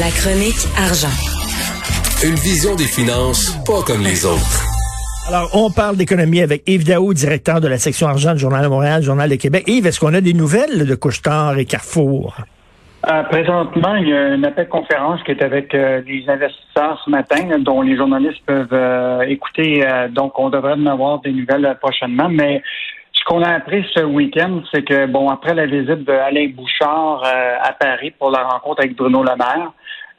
La chronique argent. Une vision des finances pas comme les autres. Alors, on parle d'économie avec Yves Daou, directeur de la section argent du Journal de Montréal, Journal de Québec. Yves, est-ce qu'on a des nouvelles de Couchetard et Carrefour? Euh, présentement, il y a une appel conférence qui est avec euh, des investisseurs ce matin, dont les journalistes peuvent euh, écouter. donc, on devrait en avoir des nouvelles prochainement. Mais ce qu'on a appris ce week-end, c'est que, bon, après la visite d'Alain Bouchard à Paris pour la rencontre avec Bruno Le Maire,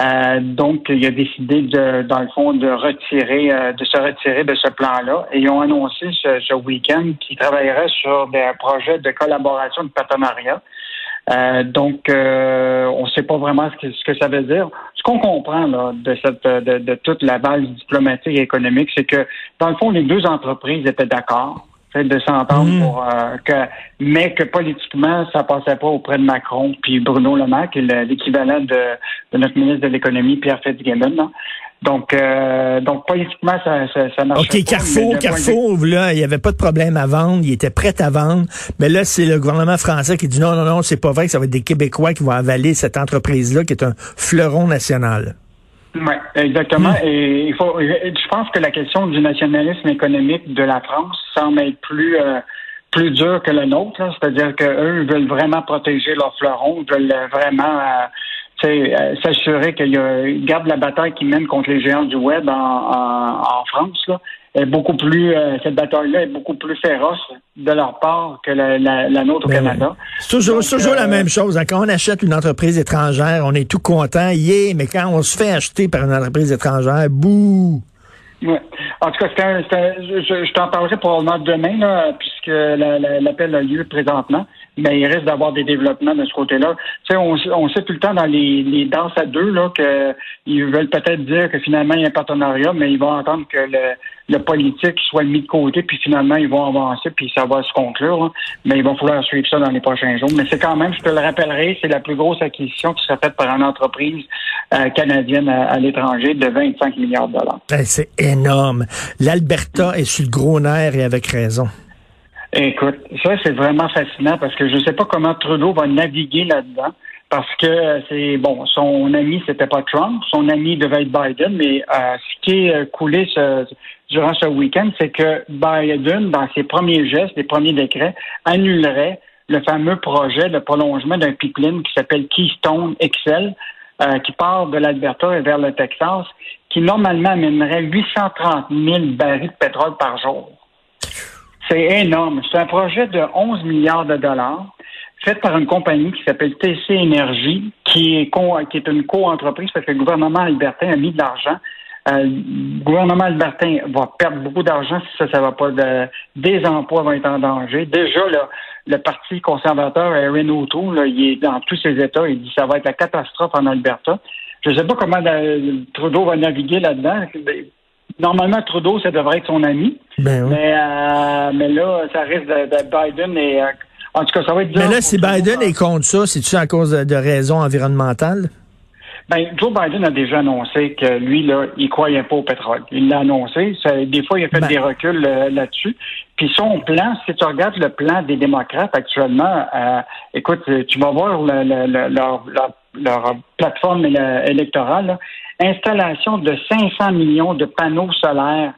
euh, donc, il a décidé, de, dans le fond, de retirer, euh, de se retirer de ce plan-là. Et ils ont annoncé ce, week-end qu'ils travailleraient sur des projets de collaboration, de partenariat. Euh, donc, on ne sait pas vraiment ce que, ce que, ça veut dire. Ce qu'on comprend là, de, cette, de, de toute la base diplomatique et économique, c'est que, dans le fond, les deux entreprises étaient d'accord de s'entendre mm. pour euh, que mais que politiquement ça passait pas auprès de Macron puis Bruno Le Maire qui est l'équivalent de, de, notre ministre de l'économie Pierre Fitzgibbon donc euh, donc politiquement ça ça, ça marche OK Carrefour Carrefour là il y avait pas de problème à vendre il était prêt à vendre mais là c'est le gouvernement français qui dit non non non c'est pas vrai que ça va être des Québécois qui vont avaler cette entreprise là qui est un fleuron national oui, exactement. Hmm. Et il faut, je pense que la question du nationalisme économique de la France semble être plus euh, plus dure que le nôtre. C'est-à-dire qu'eux veulent vraiment protéger leurs fleurons, veulent vraiment euh, euh, s'assurer qu'ils gardent la bataille qu'ils mènent contre les géants du web en, en, France. Là est beaucoup plus euh, cette bataille-là est beaucoup plus féroce de leur part que la, nôtre au ben Canada. C'est toujours, toujours la euh, même chose. Hein. Quand on achète une entreprise étrangère, on est tout content, yeah, mais quand on se fait acheter par une entreprise étrangère, bouh! Ouais. En tout cas, je, je t'en parlerai probablement demain, là, puisque l'appel a lieu présentement mais il risque d'avoir des développements de ce côté-là. Tu sais, on, on, sait tout le temps dans les, les danses à deux là qu'ils veulent peut-être dire que finalement il y a un partenariat, mais ils vont entendre que le, le politique soit mis de côté, puis finalement ils vont avancer, puis ça va se conclure. Mais il va falloir suivre ça dans les prochains jours. Mais c'est quand même, je te le rappellerai, c'est la plus grosse acquisition qui sera faite par une entreprise euh, canadienne à, l'étranger de 25 milliards de dollars. Ben, c'est énorme. L'Alberta est sur le gros nerf et avec raison. Écoute, ça, c'est vraiment fascinant parce que je ne sais pas comment Trudeau va naviguer là-dedans. Parce que c'est bon, son ami c'était pas Trump, son ami devait être Biden, mais euh, ce qui est euh, coulé durant ce week-end, c'est que Biden, dans ses premiers gestes, les premiers décrets, annulerait le fameux projet de prolongement d'un pipeline qui s'appelle Keystone XL, euh, qui part de l'Alberta et vers le Texas, qui normalement amènerait 830 000 barils de pétrole par jour. C'est énorme. C'est un projet de 11 milliards de dollars fait par une compagnie qui s'appelle TC Énergie, qui est, qui est une co-entreprise parce que le gouvernement albertain a mis de l'argent. Euh, le gouvernement albertain va perdre beaucoup d'argent si ça, ça va pas. De, des emplois vont être en danger. Déjà, là, le Parti conservateur, Erin O'Toole, il est dans tous ses États. Il dit que ça va être la catastrophe en Alberta. Je ne sais pas comment Trudeau va naviguer là-dedans. Normalement, Trudeau, ça devrait être son ami. Ben mais, euh, mais là, ça risque de, Biden et. Euh, en tout cas, ça va être Mais là, si Biden est contre ça, c'est-tu à cause de, raisons environnementales? Ben, Joe Biden a déjà annoncé que lui, là, il croyait pas au pétrole. Il l'a annoncé. des fois, il a fait ben des reculs euh, là-dessus. Puis son plan, si tu regardes le plan des démocrates actuellement, écoute, tu vas voir leur, plateforme électorale, installation de 500 millions de panneaux solaires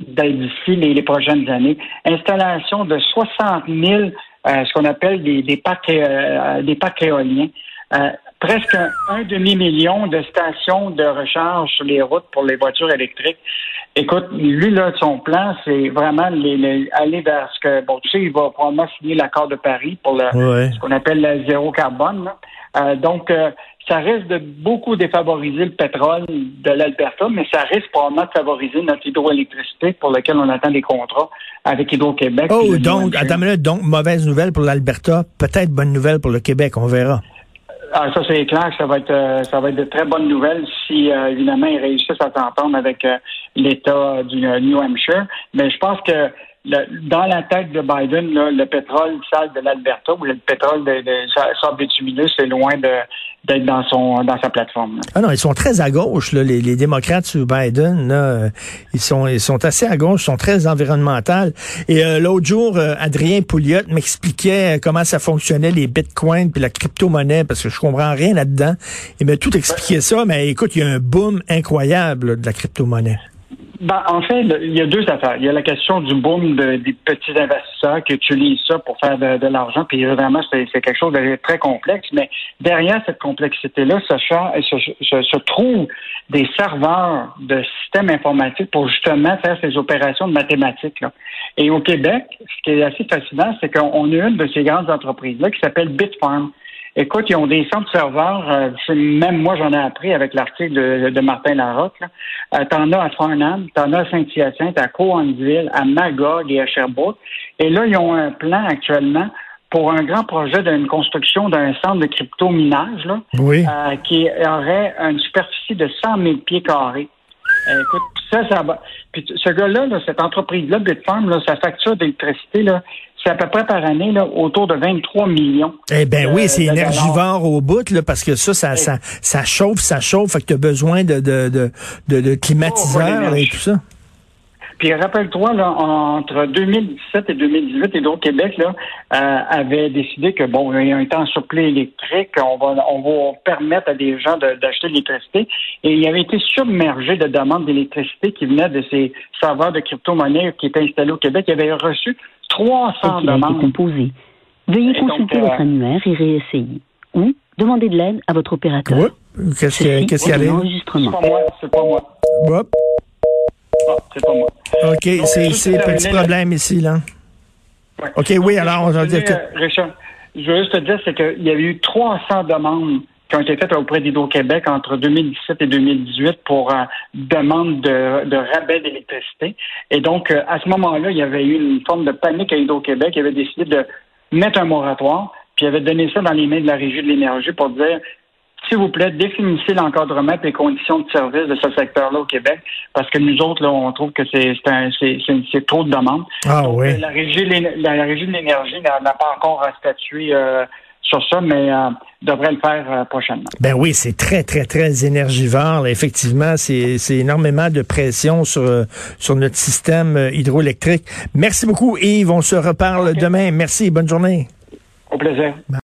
d'ici les, les, prochaines années, installation de 60 000, euh, ce qu'on appelle des, des parcs, euh, des parcs éoliens, euh, presque un, demi-million de stations de recharge sur les routes pour les voitures électriques. Écoute, lui, là, son plan, c'est vraiment les, aller vers ce que, bon, tu sais, il va probablement signer l'accord de Paris pour le, ce qu'on appelle le zéro carbone. donc, ça risque de beaucoup défavoriser le pétrole de l'Alberta, mais ça risque probablement de favoriser notre hydroélectricité pour laquelle on attend des contrats avec Hydro-Québec. Oh, donc, attends donc, mauvaise nouvelle pour l'Alberta, peut-être bonne nouvelle pour le Québec, on verra. Ah, ça, c'est clair que ça va être euh, ça va être de très bonnes nouvelles si évidemment ils réussissent à s'entendre avec l'État du New Hampshire. Mais je pense que dans la tête de Biden, le pétrole sale de l'Alberta ou le pétrole de, de sable bitumineux, c'est loin d'être dans son dans sa plateforme. Ah non, ils sont très à gauche, là, les, les, démocrates sous Biden. Là, ils sont ils sont assez à gauche, ils sont très environnementaux. Et euh, l'autre jour, euh, Adrien Pouliot m'expliquait comment ça fonctionnait les bitcoins puis la crypto-monnaie parce que je comprends rien là-dedans. Il m'a tout expliqué ça, mais écoute, il y a un boom incroyable de la crypto-monnaie. Ben, en fait, il y a deux affaires. Il y a la question du boom des petits investisseurs qui utilisent ça pour faire de, l'argent, puis vraiment, c'est quelque chose de très complexe. Mais derrière cette complexité-là, se, se, se, trouve des serveurs de systèmes informatiques pour justement faire ces opérations de mathématiques. Là. Et au Québec, ce qui est assez fascinant, c'est qu'on a une de ces grandes entreprises-là qui s'appelle Bitfarm. Écoute, ils ont des centres serveurs. Euh, même moi, j'en ai appris avec l'article de, Martin Larocque. Euh, t'en as à Farnham, t'en as à Saint-Hyacinthe, à Coansville, à Magog et à Sherbrooke. Et là, ils ont un plan actuellement pour un grand projet d'une construction d'un centre de crypto-minage là, euh, qui aurait une superficie de 100 000 pieds carrés. écoute, ça, ça va. Puis ce gars-là, cette entreprise-là, Bitfarm, là, sa facture d'électricité, là, c'est à peu près par année là, autour de 23 millions. Eh ben oui, c'est énergivore au bout là, parce que ça, ça, ça, ça chauffe, ça chauffe, fait que tu as besoin de, de, de, de, de climatiseurs et tout ça. Puis rappelle-toi, là, entre 2017 et 2018, Hydro-Québec là, euh, avait décidé que bon, il y a un temps supplément électrique, on va on va permettre à des gens d'acheter de l'électricité. Et il avait été submergé de demandes d'électricité qui venaient de ces serveurs de crypto-monnaie qui étaient installés au Québec. Il avait reçu 300 demandes. composé. Veuillez consulter votre euh, annuaire et réessayer. Ou demander de l'aide à votre opérateur. Oui. Qu'est-ce qu'il y a C'est pas moi. C'est pas moi. Hop. Ah, c'est pas moi. OK, c'est petit problème ici, là. OK, oui, alors on va dire que... Richard, je veux juste te dire, c'est qu'il y a eu 300 demandes qui ont été faites auprès d'Hydro-Québec entre 2017 et 2018 pour euh, demande de, de rabais d'électricité. Et donc, euh, à ce moment-là, il y avait eu une forme de panique à Hydro-Québec. Il avait décidé de mettre un moratoire, puis il avait donné ça dans les mains de la Régie de l'énergie pour dire s'il vous plaît, définissez l'encadrement et les conditions de service de ce secteur-là au Québec, parce que nous autres, là, on trouve que c'est trop de demandes. Ah oui. La régie, la, régie de l'énergie n'a pas encore statué euh, sur ça, mais euh, devrait le faire euh, prochainement. Ben oui, c'est très, très, très énergivore. Effectivement, c'est énormément de pression sur, euh, sur notre système hydroélectrique. Merci beaucoup, Yves. On se reparle demain. Merci. Bonne journée. Au plaisir.